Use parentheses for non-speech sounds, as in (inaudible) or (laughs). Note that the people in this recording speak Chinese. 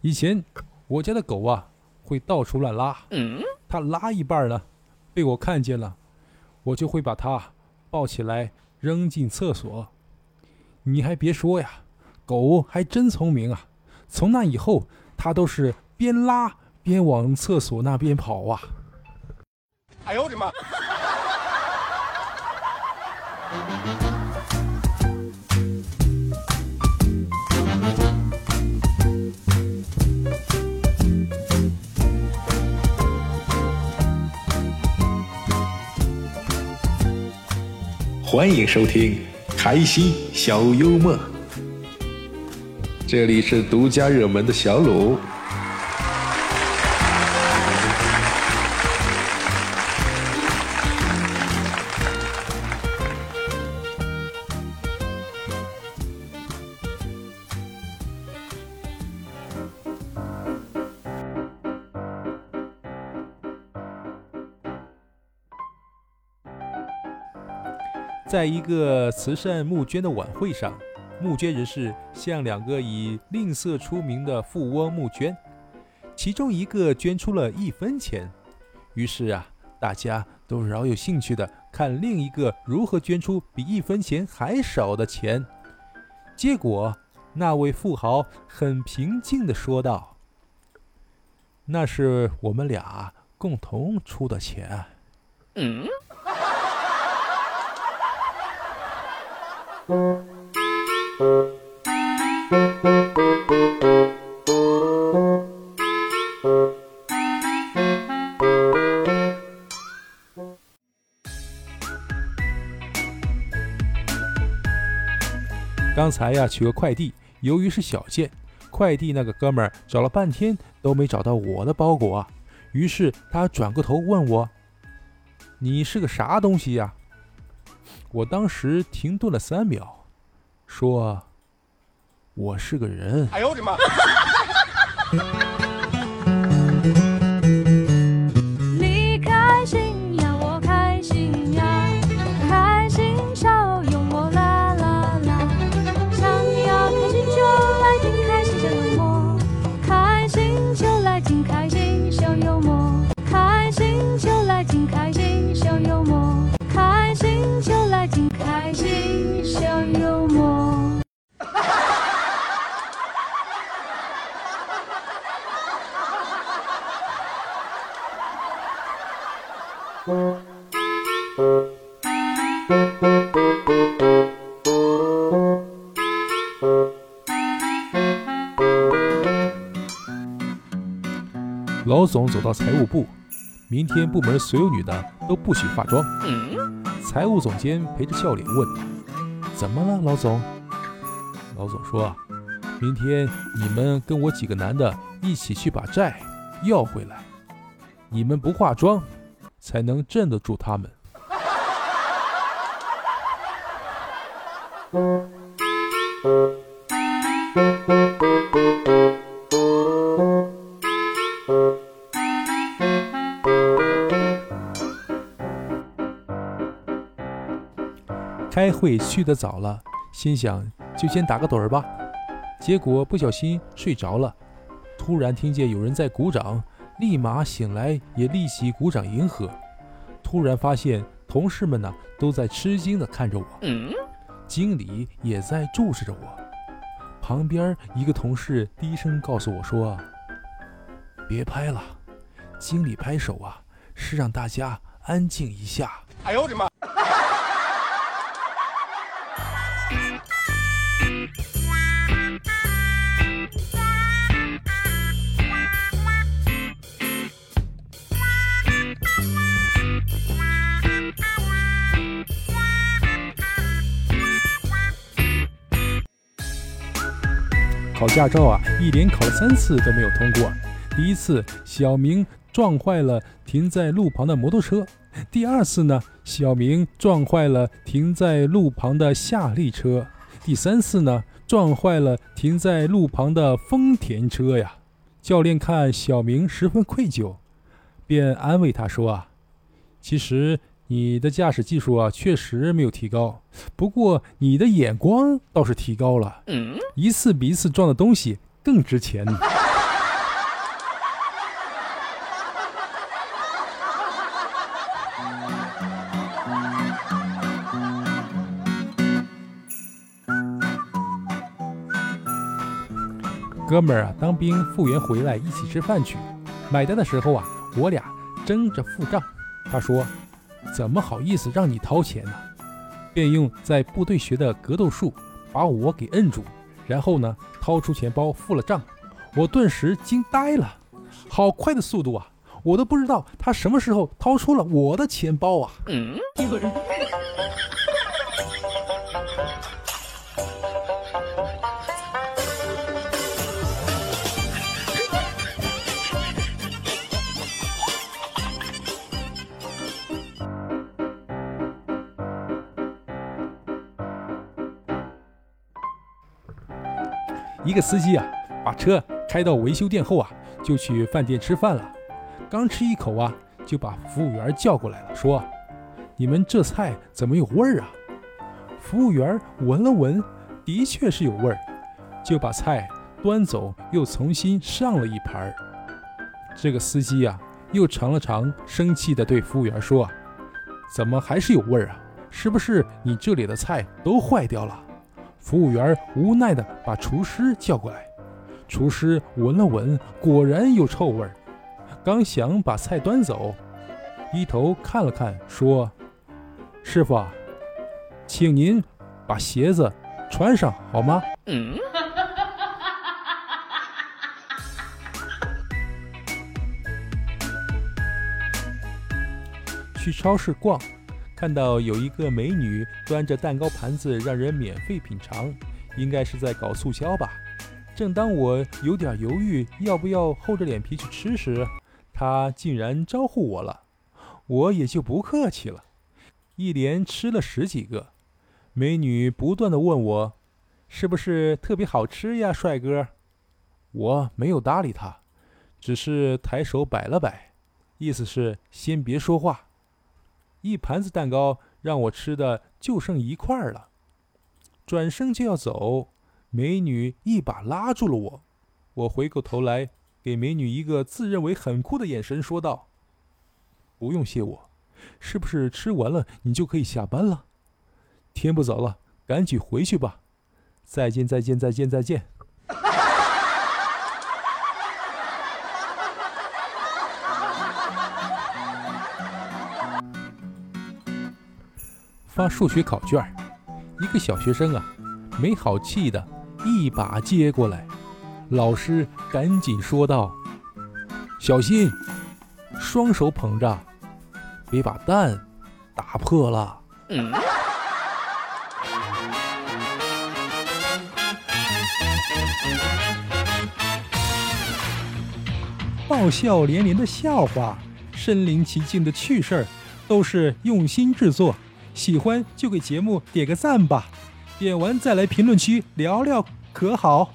以前我家的狗啊会到处乱拉，它拉一半呢，被我看见了，我就会把它抱起来扔进厕所。你还别说呀，狗还真聪明啊！从那以后，它都是边拉边往厕所那边跑啊。哎呦我的妈！欢迎收听开心小幽默，这里是独家热门的小鲁。在一个慈善募捐的晚会上，募捐人士向两个以吝啬出名的富翁募捐，其中一个捐出了一分钱。于是啊，大家都饶有兴趣的看另一个如何捐出比一分钱还少的钱。结果，那位富豪很平静的说道：“那是我们俩共同出的钱。”嗯。刚才呀，取个快递，由于是小件，快递那个哥们儿找了半天都没找到我的包裹啊，于是他转过头问我：“你是个啥东西呀？”我当时停顿了三秒，说：“我是个人。”哎呦我的妈！(laughs) 老总走到财务部，明天部门所有女的都不许化妆。财务总监陪着笑脸问：“怎么了，老总？”老总说：“明天你们跟我几个男的一起去把债要回来，你们不化妆才能镇得住他们。”开会去的早了，心想就先打个盹儿吧。结果不小心睡着了，突然听见有人在鼓掌，立马醒来也立即鼓掌迎合。突然发现同事们呢都在吃惊地看着我，经理也在注视着我。旁边一个同事低声告诉我说：“别拍了，经理拍手啊，是让大家安静一下。”哎呦我的妈！考驾照啊，一连考了三次都没有通过。第一次，小明撞坏了停在路旁的摩托车；第二次呢，小明撞坏了停在路旁的夏利车；第三次呢，撞坏了停在路旁的丰田车呀。教练看小明十分愧疚，便安慰他说：“啊，其实……”你的驾驶技术啊确实没有提高。不过你的眼光倒是提高了。一次比一次撞的东西更值钱。哥们儿啊当兵复员回来一起吃饭去。买单的时候啊我俩争着付账。他说怎么好意思让你掏钱呢？”便用在部队学的格斗术把我给摁住，然后呢，掏出钱包付了账。我顿时惊呆了，好快的速度啊！我都不知道他什么时候掏出了我的钱包啊！一个司机啊，把车开到维修店后啊，就去饭店吃饭了。刚吃一口啊，就把服务员叫过来了，说：“你们这菜怎么有味儿啊？”服务员闻了闻，的确是有味儿，就把菜端走，又重新上了一盘。这个司机啊，又尝了尝，生气地对服务员说：“怎么还是有味儿啊？是不是你这里的菜都坏掉了？”服务员无奈地把厨师叫过来，厨师闻了闻，果然有臭味儿。刚想把菜端走，低头看了看，说：“师傅，请您把鞋子穿上好吗？”嗯 (laughs) 去超市逛。看到有一个美女端着蛋糕盘子让人免费品尝，应该是在搞促销吧。正当我有点犹豫要不要厚着脸皮去吃时，她竟然招呼我了，我也就不客气了，一连吃了十几个。美女不断的问我，是不是特别好吃呀，帅哥？我没有搭理她，只是抬手摆了摆，意思是先别说话。一盘子蛋糕让我吃的就剩一块了，转身就要走，美女一把拉住了我。我回过头来，给美女一个自认为很酷的眼神，说道：“不用谢我，是不是吃完了你就可以下班了？天不早了，赶紧回去吧。再见，再见，再见，再见。”发数学考卷，一个小学生啊，没好气的一把接过来，老师赶紧说道：“小心，双手捧着，别把蛋打破了。”爆笑连连的笑话，身临其境的趣事儿，都是用心制作。喜欢就给节目点个赞吧，点完再来评论区聊聊，可好？